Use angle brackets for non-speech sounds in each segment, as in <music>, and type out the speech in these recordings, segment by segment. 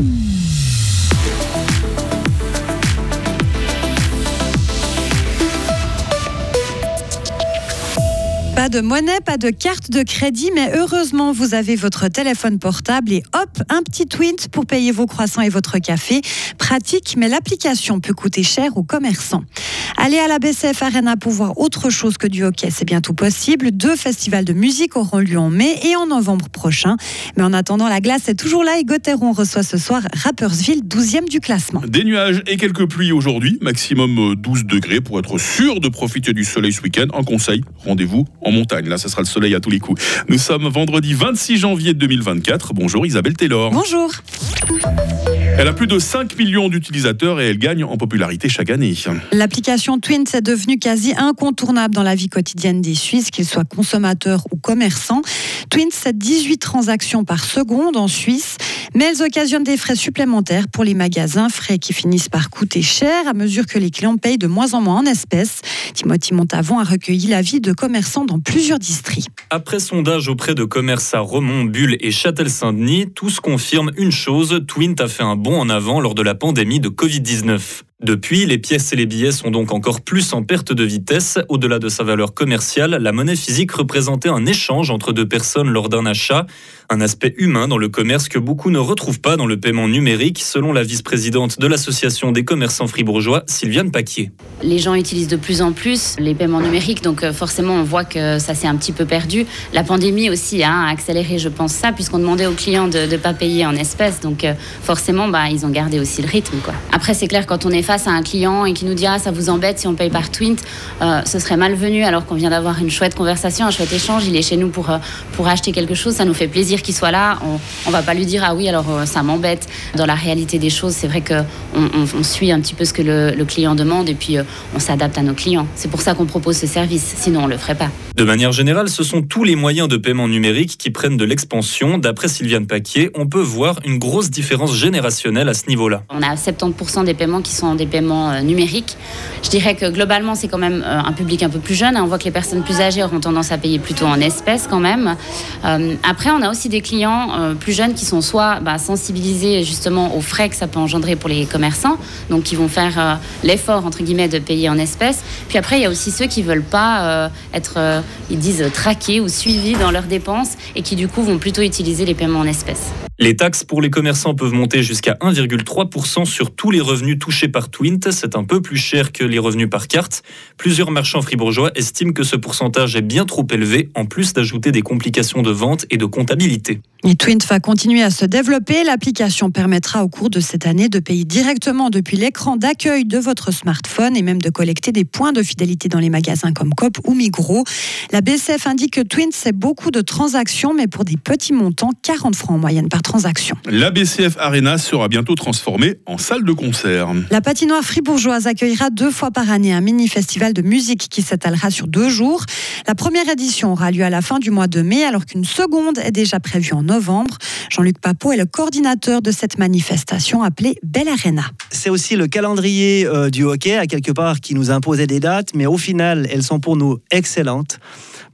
mm -hmm. Pas de monnaie, pas de carte de crédit, mais heureusement, vous avez votre téléphone portable et hop, un petit twint pour payer vos croissants et votre café. Pratique, mais l'application peut coûter cher aux commerçants. Aller à la BCF Arena pour voir autre chose que du hockey, c'est bientôt possible. Deux festivals de musique auront lieu en mai et en novembre prochain. Mais en attendant, la glace est toujours là et Gauthieron reçoit ce soir Rappersville, 12e du classement. Des nuages et quelques pluies aujourd'hui, maximum 12 degrés pour être sûr de profiter du soleil ce week-end. En conseil, rendez-vous en montagne. Là, ce sera le soleil à tous les coups. Nous sommes vendredi 26 janvier 2024. Bonjour Isabelle Taylor. Bonjour. Elle a plus de 5 millions d'utilisateurs et elle gagne en popularité chaque année. L'application Twins est devenue quasi incontournable dans la vie quotidienne des Suisses, qu'ils soient consommateurs ou commerçants. Twins, c'est 18 transactions par seconde en Suisse, mais elles occasionnent des frais supplémentaires pour les magasins, frais qui finissent par coûter cher à mesure que les clients payent de moins en moins en espèces. Timothy Montavon a recueilli l'avis de commerçants dans plusieurs districts. Après sondage auprès de commerces à Remont, Bulle et Châtel-Saint-Denis, tous confirment une chose, Twint a fait un bond en avant lors de la pandémie de Covid-19. Depuis, les pièces et les billets sont donc encore plus en perte de vitesse. Au-delà de sa valeur commerciale, la monnaie physique représentait un échange entre deux personnes lors d'un achat, un aspect humain dans le commerce que beaucoup ne retrouvent pas dans le paiement numérique, selon la vice-présidente de l'Association des commerçants fribourgeois, Sylviane Paquier. Les gens utilisent de plus en plus les paiements numériques, donc euh, forcément on voit que ça s'est un petit peu perdu. La pandémie aussi hein, a accéléré, je pense, ça, puisqu'on demandait aux clients de ne pas payer en espèces, donc euh, forcément bah, ils ont gardé aussi le rythme. Après c'est clair, quand on est face à un client et qui nous dit ah ça vous embête si on paye par Twint, euh, ce serait malvenu alors qu'on vient d'avoir une chouette conversation, un chouette échange, il est chez nous pour, pour acheter quelque chose, ça nous fait plaisir qu'il soit là, on, ne va pas lui dire ah oui alors ça m'embête. Dans la réalité des choses, c'est vrai qu'on on, suit un petit peu ce que le, le client demande et puis on s'adapte à nos clients. C'est pour ça qu'on propose ce service, sinon on ne le ferait pas. De manière générale, ce sont tous les moyens de paiement numérique qui prennent de l'expansion. D'après Sylviane Paquier, on peut voir une grosse différence générationnelle à ce niveau-là. On a 70% des paiements qui sont des paiements euh, numériques. Je dirais que globalement, c'est quand même euh, un public un peu plus jeune. On voit que les personnes plus âgées auront tendance à payer plutôt en espèces quand même. Euh, après, on a aussi des clients plus jeunes qui sont soit bah, sensibilisés justement aux frais que ça peut engendrer pour les commerçants, donc qui vont faire l'effort entre guillemets de payer en espèces. Puis après, il y a aussi ceux qui veulent pas être ils disent traqués ou suivis dans leurs dépenses et qui du coup vont plutôt utiliser les paiements en espèces. Les taxes pour les commerçants peuvent monter jusqu'à 1,3% sur tous les revenus touchés par Twint. C'est un peu plus cher que les revenus par carte. Plusieurs marchands fribourgeois estiment que ce pourcentage est bien trop élevé, en plus d'ajouter des complications de vente et de comptabilité. Et Twint va continuer à se développer. L'application permettra au cours de cette année de payer directement depuis l'écran d'accueil de votre smartphone et même de collecter des points de fidélité dans les magasins comme Coop ou Migros. La BCF indique que Twint, c'est beaucoup de transactions, mais pour des petits montants, 40 francs en moyenne par transaction. La BCF Arena sera bientôt transformée en salle de concert. La patinoire fribourgeoise accueillera deux fois par année un mini-festival de musique qui s'étalera sur deux jours. La première édition aura lieu à la fin du mois de mai, alors qu'une seconde est déjà prévue en novembre. Jean-Luc Papot est le coordinateur de cette manifestation appelée Belle Arena. C'est aussi le calendrier euh, du hockey, à quelque part, qui nous imposait des dates, mais au final, elles sont pour nous excellentes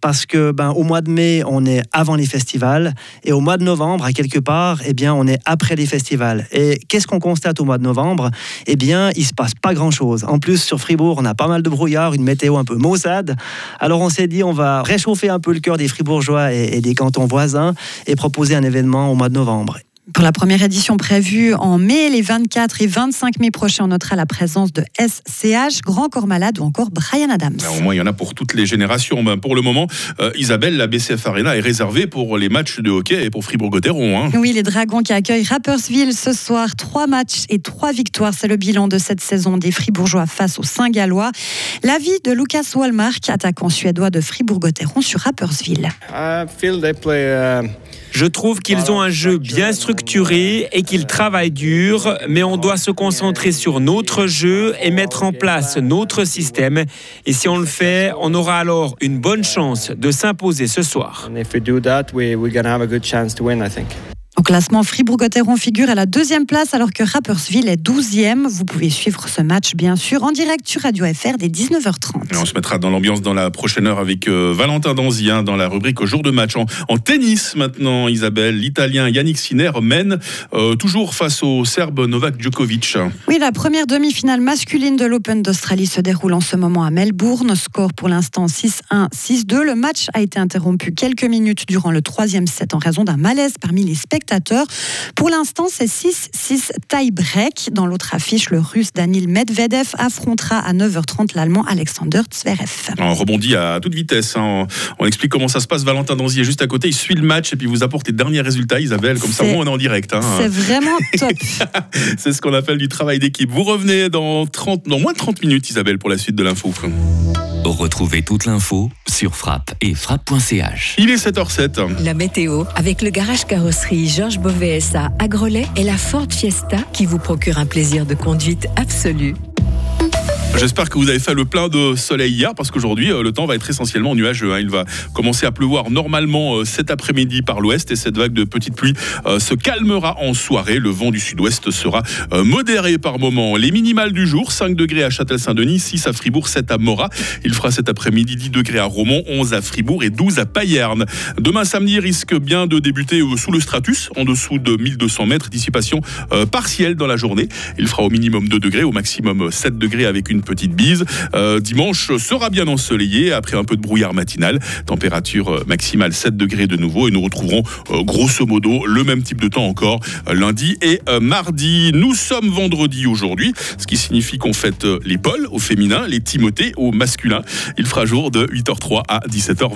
parce que ben, au mois de mai, on est avant les festivals et au mois de novembre, à quelque part, eh bien, on est après les festivals. Et qu'est-ce qu'on constate au mois de novembre? Eh bien, il se passe pas grand-chose. En plus, sur Fribourg, on a pas mal de brouillard, une météo un peu maussade. Alors, on s'est dit, on va réchauffer un peu le cœur des Fribourgeois et des cantons voisins et proposer un événement au mois de novembre. Pour la première édition prévue en mai, les 24 et 25 mai prochains, on notera la présence de SCH, Grand Corps Malade ou encore Brian Adams. au moins, il y en a pour toutes les générations. Ben, pour le moment, euh, Isabelle, la BCF Arena est réservée pour les matchs de hockey et pour Fribourg-Gotteron. Hein. Oui, les Dragons qui accueillent Rappersville ce soir. Trois matchs et trois victoires. C'est le bilan de cette saison des Fribourgeois face aux Saint-Gallois. L'avis de Lucas Wallmark, attaquant suédois de Fribourg-Gotteron sur Rappersville. Je trouve qu'ils ont un jeu bien structuré et qu'ils travaillent dur, mais on doit se concentrer sur notre jeu et mettre en place notre système. Et si on le fait, on aura alors une bonne chance de s'imposer ce soir. Classement, Fribourg-Gotteron figure à la deuxième place alors que Rapperswil est 12e. Vous pouvez suivre ce match bien sûr en direct sur Radio FR dès 19h30. Et on se mettra dans l'ambiance dans la prochaine heure avec euh, Valentin Danzien dans la rubrique au jour de match. En, en tennis maintenant, Isabelle, l'Italien Yannick Sinner mène euh, toujours face au Serbe Novak Djokovic. Oui, la première demi-finale masculine de l'Open d'Australie se déroule en ce moment à Melbourne. Score pour l'instant 6-1, 6-2. Le match a été interrompu quelques minutes durant le troisième set en raison d'un malaise parmi les spectateurs. Pour l'instant, c'est 6-6 tie-break. Dans l'autre affiche, le russe Danil Medvedev affrontera à 9h30 l'allemand Alexander Zverev. On rebondit à toute vitesse. hein. On explique comment ça se passe. Valentin Danzier est juste à côté. Il suit le match et puis vous apporte les derniers résultats, Isabelle. Comme ça, on est en direct. hein. C'est vraiment top. <laughs> C'est ce qu'on appelle du travail d'équipe. Vous revenez dans, 30, dans moins de 30 minutes, Isabelle, pour la suite de l'info. Retrouvez toute l'info sur frappe et frappe.ch. Il est 7h07. La météo, avec le garage carrosserie Georges Beauvais SA à Grelais et la Ford Fiesta qui vous procure un plaisir de conduite absolu. J'espère que vous avez fait le plein de soleil hier parce qu'aujourd'hui, euh, le temps va être essentiellement nuageux. hein. Il va commencer à pleuvoir normalement euh, cet après-midi par l'ouest et cette vague de petite pluie euh, se calmera en soirée. Le vent du sud-ouest sera modéré par moment. Les minimales du jour, 5 degrés à Châtel-Saint-Denis, 6 à Fribourg, 7 à Morat. Il fera cet après-midi 10 degrés à Romont, 11 à Fribourg et 12 à Payerne. Demain samedi risque bien de débuter sous le stratus, en dessous de 1200 mètres, dissipation partielle dans la journée. Il fera au minimum 2 degrés, au maximum 7 degrés avec une petite bise. Euh, dimanche sera bien ensoleillé après un peu de brouillard matinal. Température euh, maximale 7 degrés de nouveau et nous retrouverons euh, grosso modo le même type de temps encore lundi et mardi. Nous sommes vendredi aujourd'hui, ce qui signifie qu'on fête les Paul au féminin, les Timothée au masculin. Il fera jour de 8h03 à 17h20.